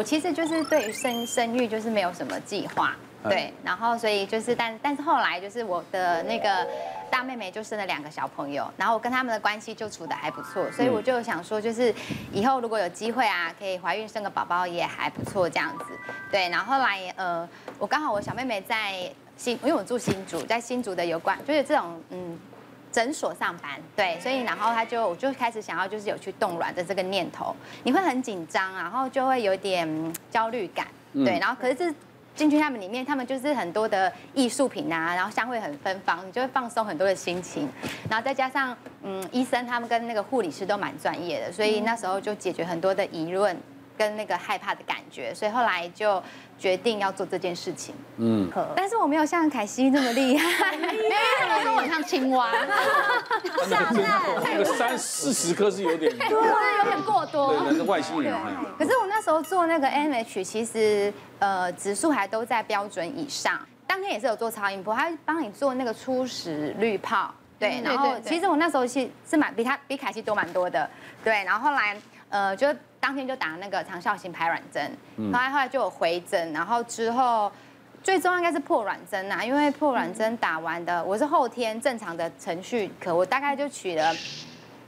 我其实就是对于生生育就是没有什么计划，对，然后所以就是但但是后来就是我的那个大妹妹就生了两个小朋友，然后我跟他们的关系就处得还不错，所以我就想说就是以后如果有机会啊，可以怀孕生个宝宝也还不错这样子，对，然后后来呃我刚好我小妹妹在新，因为我住新竹，在新竹的有关就是这种嗯。诊所上班，对，所以然后他就我就开始想要就是有去冻卵的这个念头，你会很紧张，然后就会有点焦虑感，对，然后可是这进去他们里面，他们就是很多的艺术品啊，然后香味很芬芳，你就会放松很多的心情，然后再加上嗯医生他们跟那个护理师都蛮专业的，所以那时候就解决很多的疑问。跟那个害怕的感觉，所以后来就决定要做这件事情。嗯，但是我没有像凯西那么厉害，没有，我说我像青蛙，像那个三四十颗是有点，对，有点过多。对，那个外星人。可是我那时候做那个 AMH，其实呃指数还都在标准以上。当天也是有做超音波，他帮你做那个初始滤泡，对，然后其实我那时候是是蛮比他比凯西多蛮多的，对，然后后来呃就。当天就打那个长效型排卵针，后来后来就有回诊，然后之后最终应该是破卵针啊，因为破卵针打完的，我是后天正常的程序可我大概就取了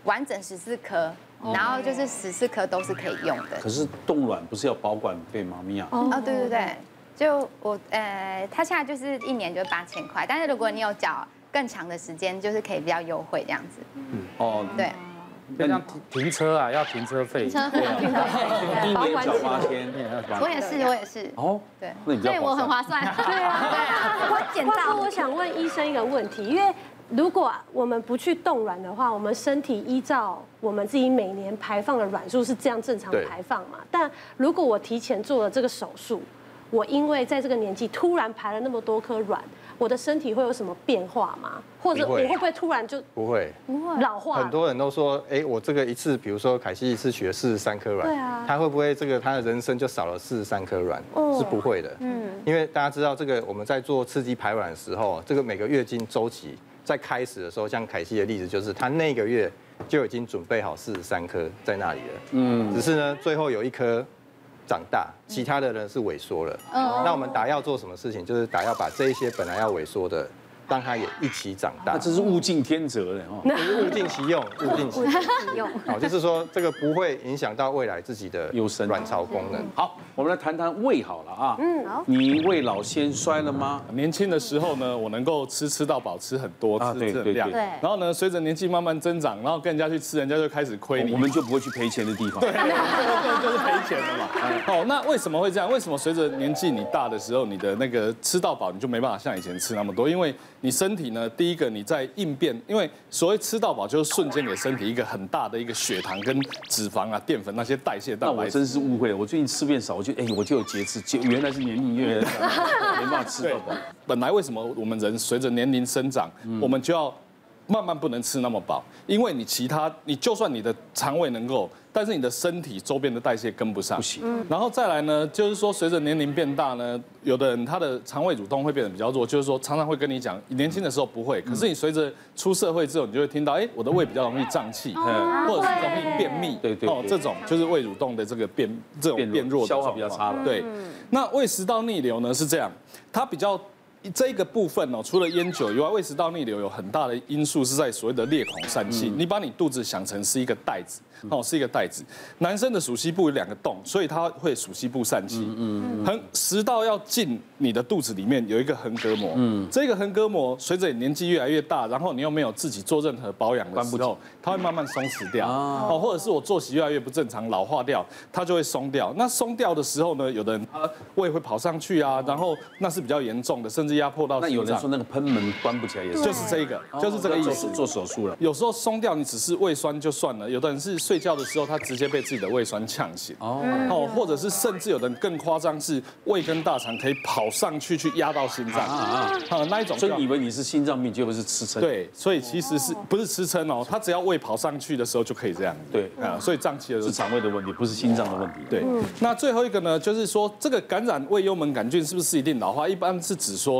完整十四颗，然后就是十四颗都是可以用的。可是冻卵不是要保管费吗？米娅？哦，对对对，就我呃，他现在就是一年就八千块，但是如果你有缴更长的时间，就是可以比较优惠这样子。嗯，哦，对。要像停停车啊，要停车费。停车费，保管缴八千。我也是，我也是。哦，对，所以我很划算。对啊，对啊。我简单，我想问医生一个问题，因为如果我们不去冻卵的话，我们身体依照我们自己每年排放的卵数是这样正常排放嘛？但如果我提前做了这个手术，我因为在这个年纪突然排了那么多颗卵。我的身体会有什么变化吗？或者我会不会突然就不会不会老化？很多人都说，哎，我这个一次，比如说凯西一次取了四十三颗卵，对啊，他会不会这个他的人生就少了四十三颗卵？是不会的，嗯，因为大家知道这个我们在做刺激排卵的时候，这个每个月经周期在开始的时候，像凯西的例子就是他那个月就已经准备好四十三颗在那里了，嗯，只是呢最后有一颗。长大，其他的人是萎缩了。嗯，那我们打药做什么事情？就是打药把这一些本来要萎缩的。让它也一起长大，这是物尽天择的哦，物尽 其用，物尽其用。好，就是说这个不会影响到未来自己的优生卵巢功能。好，我们来谈谈胃好了啊。嗯，好。你胃老先衰了吗？年轻的时候呢，我能够吃吃到饱，吃很多，吃这量。对。然后呢，随着年纪慢慢增长，然后跟人家去吃，人家就开始亏你。我们就不会去赔钱的地方。对，这个就是赔钱的嘛。好，那为什么会这样？为什么随着年纪你大的时候，你的那个吃到饱，你就没办法像以前吃那么多？因为你身体呢，第一个你在应变，因为所谓吃到饱，就是瞬间给身体一个很大的一个血糖跟脂肪啊、淀粉那些代谢蛋白。那我真是误会了，我最近吃变少，我就哎，我就有节制，原来是年龄越来越大，没办法吃到饱。本来为什么我们人随着年龄生长，我们就要慢慢不能吃那么饱？因为你其他，你就算你的肠胃能够。但是你的身体周边的代谢跟不上，不行。然后再来呢，就是说随着年龄变大呢，有的人他的肠胃蠕动会变得比较弱，就是说常常会跟你讲，年轻的时候不会，可是你随着出社会之后，你就会听到，哎，我的胃比较容易胀气，或者是容易便秘，对对，哦，这种就是胃蠕动的这个变这种变弱，消化比较差了。对，那胃食道逆流呢是这样，它比较。这个部分哦，除了烟酒以外，胃食道逆流有很大的因素是在所谓的裂孔疝气。你把你肚子想成是一个袋子，哦，是一个袋子。男生的鼠蹊部有两个洞，所以他会鼠蹊部疝气。嗯嗯。横食道要进你的肚子里面有一个横膈膜。嗯。这个横膈膜随着你年纪越来越大，然后你又没有自己做任何保养的时候，它会慢慢松弛掉。哦。或者是我作息越来越不正常，老化掉，它就会松掉。那松掉的时候呢，有的人他胃会跑上去啊，然后那是比较严重的，甚至。压迫到，那有人说那个喷门关不起来也是，就是这个，就是这个意思。做手术了，有时候松掉，你只是胃酸就算了，有的人是睡觉的时候，他直接被自己的胃酸呛醒。哦，哦，或者是甚至有的人更夸张，是胃跟大肠可以跑上去去压到心脏啊啊，那一种。所以以为你是心脏病，结果是吃撑。对，所以其实是不是吃撑哦？他只要胃跑上去的时候就可以这样。对啊，所以胀气的是肠胃的问题，不是心脏的问题。对，那最后一个呢，就是说这个感染胃幽门杆菌是不是一定老化？一般是指说。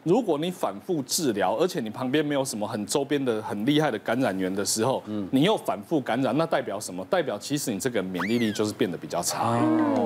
如果你反复治疗，而且你旁边没有什么很周边的很厉害的感染源的时候，嗯，你又反复感染，那代表什么？代表其实你这个免疫力就是变得比较差。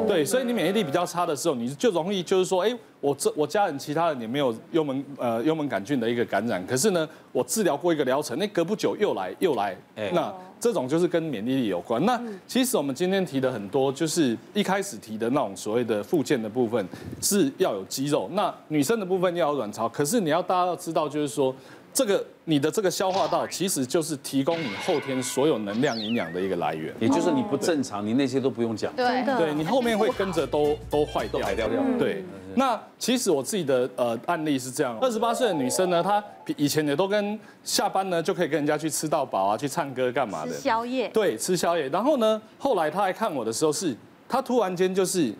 对，所以你免疫力比较差的时候，你就容易就是说，哎，我这我家人其他人也没有幽门呃幽门杆菌的一个感染，可是呢，我治疗过一个疗程，那隔不久又来又来，那。这种就是跟免疫力有关。那其实我们今天提的很多，就是一开始提的那种所谓的附件的部分，是要有肌肉。那女生的部分要有卵巢。可是你要大家要知道，就是说，这个你的这个消化道，其实就是提供你后天所有能量营养的一个来源。也就是你不正常，你那些都不用讲。对，对你后面会跟着都都坏掉，坏掉掉。对。那其实我自己的呃案例是这样，二十八岁的女生呢，她以前也都跟下班呢就可以跟人家去吃到饱啊，去唱歌干嘛的？吃宵夜。对，吃宵夜。然后呢，后来她来看我的时候是，她突然间就是。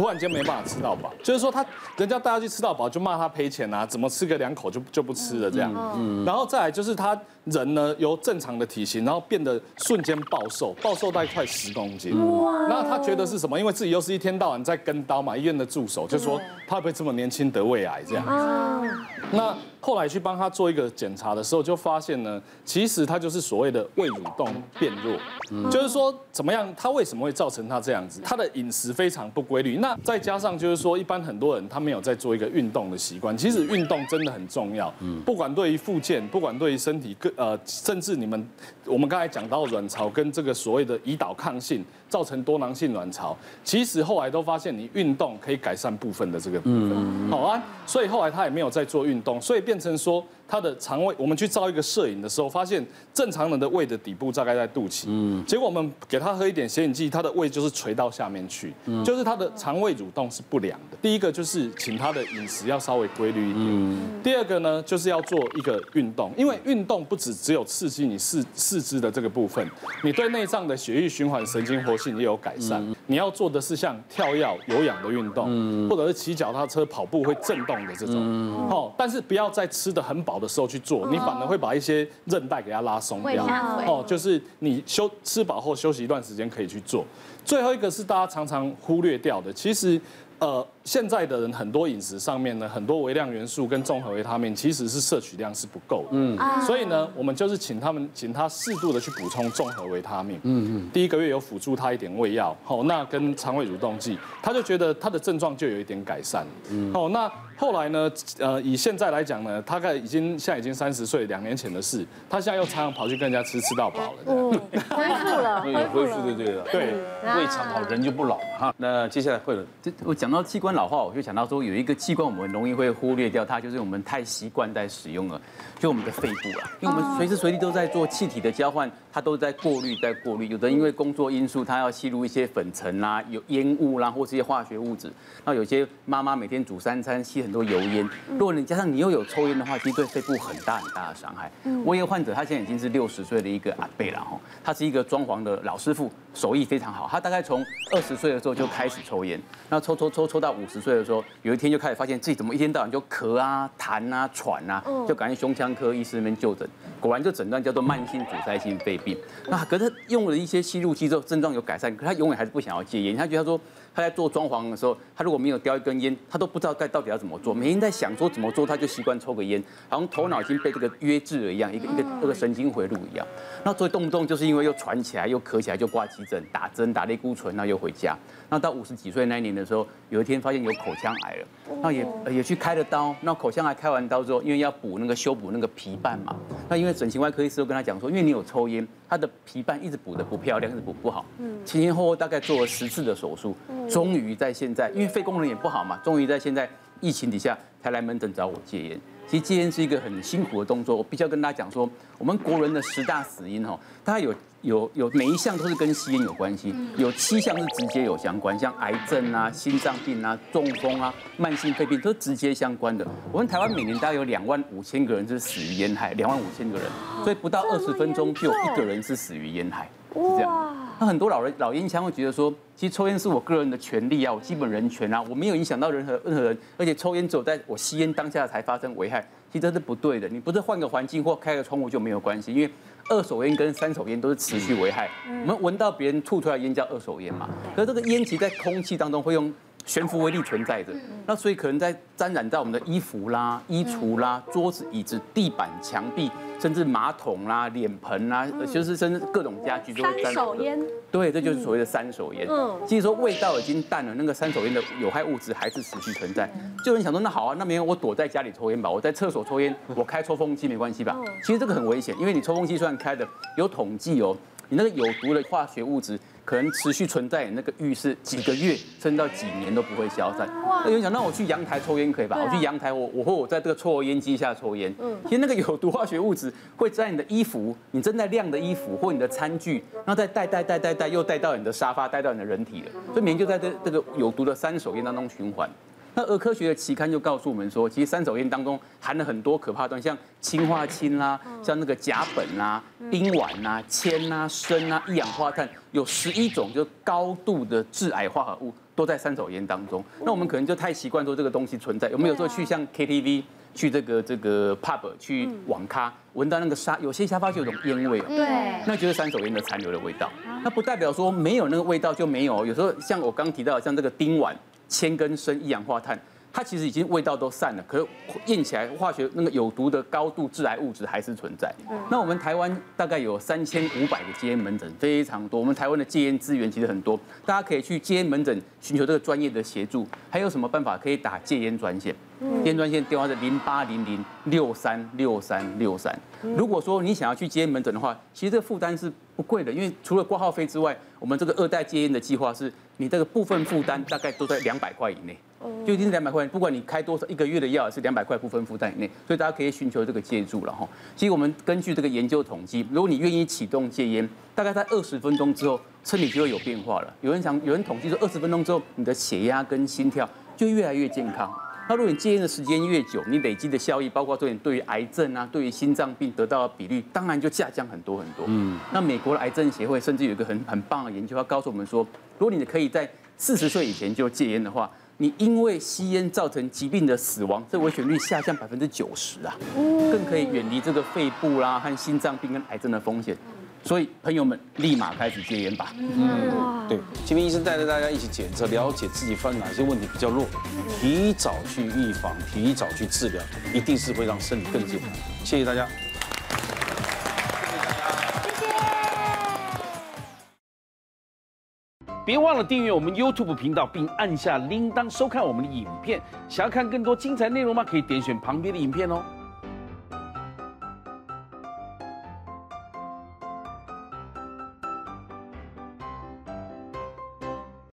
突然间没办法吃到饱，就是说他人家带他去吃到饱，就骂他赔钱啊，怎么吃个两口就就不吃了这样。嗯，然后再来就是他人呢由正常的体型，然后变得瞬间暴瘦，暴瘦大概快十公斤。哇！然后他觉得是什么？因为自己又是一天到晚在跟刀嘛，医院的助手就说他会不会这么年轻得胃癌这样。子。那。后来去帮他做一个检查的时候，就发现呢，其实他就是所谓的胃蠕动变弱，嗯、就是说怎么样，他为什么会造成他这样子？他的饮食非常不规律，那再加上就是说，一般很多人他没有在做一个运动的习惯。其实运动真的很重要，不管对于复健，不管对于身体各呃，甚至你们我们刚才讲到卵巢跟这个所谓的胰岛抗性。造成多囊性卵巢，其实后来都发现你运动可以改善部分的这个部分，好啊，所以后来他也没有再做运动，所以变成说。他的肠胃，我们去照一个摄影的时候，发现正常人的胃的底部大概在肚脐，嗯，结果我们给他喝一点显影剂，他的胃就是垂到下面去，嗯，就是他的肠胃蠕动是不良的。第一个就是请他的饮食要稍微规律一点，嗯，第二个呢就是要做一个运动，因为运动不只只有刺激你四四肢的这个部分，你对内脏的血液循环、神经活性也有改善。你要做的是像跳跃、有氧的运动，或者是骑脚踏车、跑步会震动的这种，哦，但是不要再吃的很饱的时候去做，你反而会把一些韧带给它拉松掉。哦，就是你休吃饱后休息一段时间可以去做。最后一个是大家常常忽略掉的，其实。呃，现在的人很多饮食上面呢，很多微量元素跟综合维他命其实是摄取量是不够的。嗯，所以呢，我们就是请他们，请他适度的去补充综合维他命。嗯嗯。第一个月有辅助他一点胃药，好，那跟肠胃蠕动剂，他就觉得他的症状就有一点改善。嗯。好，那。后来呢？呃，以现在来讲呢，大概已经现在已经三十岁，两年前的事。他现在又常常跑去跟人家吃吃到饱了。嗯，恢复了，恢复了，对对对。胃肠好，人就不老嘛哈。那接下来会了，这我讲到器官老化，我就想到说有一个器官我们容易会忽略掉它，就是我们太习惯在使用了，就我们的肺部了。因为我们随时随地都在做气体的交换，它都在过滤，在过滤。有的因为工作因素，它要吸入一些粉尘啦、有烟雾啦，或是一些化学物质。那有些妈妈每天煮三餐吸很很多油烟，如果你加上你又有抽烟的话，其实对肺部很大很大的伤害。我有一个患者，他现在已经是六十岁的一个阿伯了哈，他是一个装潢的老师傅，手艺非常好。他大概从二十岁的时候就开始抽烟，那抽抽抽抽到五十岁的时候，有一天就开始发现自己怎么一天到晚就咳啊、痰啊、喘啊，就赶紧胸腔科医师那边就诊，果然就诊断叫做慢性阻塞性肺病。那可是他用了一些吸入剂之后，症状有改善，可他永远还是不想要戒烟，他觉得他说。他在做装潢的时候，他如果没有叼一根烟，他都不知道该到底要怎么做。每天在想说怎么做，他就习惯抽个烟，好像头脑已经被这个约制了一样，一个一个这个神经回路一样。那所以动不动就是因为又喘起来，又咳起来，就挂急诊打针打类固醇，然后又回家。那到五十几岁那一年的时候，有一天发现有口腔癌了，那也也去开了刀。那口腔癌开完刀之后，因为要补那个修补那个皮瓣嘛，那因为整形外科医师都跟他讲说，因为你有抽烟，他的皮瓣一直补的不漂亮，一直补不好。前前后后大概做了十次的手术，终于在现在，因为肺功能也不好嘛，终于在现在疫情底下才来门诊找我戒烟。其实戒烟是一个很辛苦的动作，我必须要跟大家讲说，我们国人的十大死因哈，大概有。有有每一项都是跟吸烟有关系，有七项是直接有相关，像癌症啊、心脏病啊、中风啊、慢性肺病都是直接相关的。我们台湾每年大概有两万五千个人是死于烟害，两万五千个人，所以不到二十分钟就有一个人是死于烟害，是这样。那很多老人老烟枪会觉得说，其实抽烟是我个人的权利啊，我基本人权啊，我没有影响到任何任何人，而且抽烟只有在我吸烟当下才发生危害，其实这是不对的。你不是换个环境或开个窗户就没有关系，因为。二手烟跟三手烟都是持续危害。我们闻到别人吐出来的烟叫二手烟嘛？可是这个烟其实在空气当中会用悬浮微粒存在着。那所以可能在沾染在我们的衣服啦、衣橱啦、桌子、椅子、地板、墙壁，甚至马桶啦、脸盆啦，就是甚至各种家具都会沾。三手烟。对，这就是所谓的三手烟。嗯。其实说味道已经淡了，那个三手烟的有害物质还是持续存在。就有人想说，那好啊，那没有我躲在家里抽烟吧，我在厕所抽烟，我开抽风机没关系吧？其实这个很危险，因为你抽风机虽然开的，有统计哦。你那个有毒的化学物质可能持续存在你那个浴室几个月，甚至到几年都不会消散。那有人想，那我去阳台抽烟可以吧？我去阳台，我我或我在这个抽油烟机下抽烟。嗯，其实那个有毒化学物质会在你的衣服，你正在晾的衣服或你的餐具，然后再带带带带带又带到你的沙发，带到你的人体了。所以每天就在这这个有毒的三手烟当中循环。那儿科学的期刊就告诉我们说，其实三手烟当中含了很多可怕的东西，像氰化氢啦，像那个甲苯啦、丁烷啦、铅啦、砷啦、一氧化碳，有十一种就高度的致癌化合物都在三手烟当中。那我们可能就太习惯说这个东西存在，有没有说去像 KTV、去这个这个 pub、去网咖，闻到那个沙，有些沙发就有种烟味，对，那就是三手烟的残留的味道。那不代表说没有那个味道就没有，有时候像我刚提到，像这个丁烷。铅跟砷、一氧化碳，它其实已经味道都散了，可是验起来化学那个有毒的高度致癌物质还是存在。那我们台湾大概有三千五百个戒烟门诊，非常多。我们台湾的戒烟资源其实很多，大家可以去戒烟门诊寻求这个专业的协助。还有什么办法可以打戒烟专线？戒烟专线电话是零八零零六三六三六三。如果说你想要去戒烟门诊的话，其实这个负担是不贵的，因为除了挂号费之外，我们这个二代戒烟的计划是。你这个部分负担大概都在两百块以内，就一定是两百块。不管你开多少一个月的药，是两百块部分负担以内，所以大家可以寻求这个借助了哈。其实我们根据这个研究统计，如果你愿意启动戒烟，大概在二十分钟之后，身体就会有变化了。有人想，有人统计说，二十分钟之后，你的血压跟心跳就越来越健康。那如果你戒烟的时间越久，你累积的效益，包括对你对于癌症啊，对于心脏病得到的比率，当然就下降很多很多。嗯。那美国的癌症协会甚至有一个很很棒的研究，它告诉我们说，如果你可以在四十岁以前就戒烟的话，你因为吸烟造成疾病的死亡，这危险率下降百分之九十啊，更可以远离这个肺部啦和心脏病跟癌症的风险。所以朋友们，立马开始戒烟吧。嗯，对，今天医生带着大家一起检测，了解自己犯哪些问题比较弱，提早去预防，提早去治疗，一定是会让身体更健康。谢谢大家。谢谢。别忘了订阅我们 YouTube 频道，并按下铃铛收看我们的影片。想要看更多精彩内容吗？可以点选旁边的影片哦。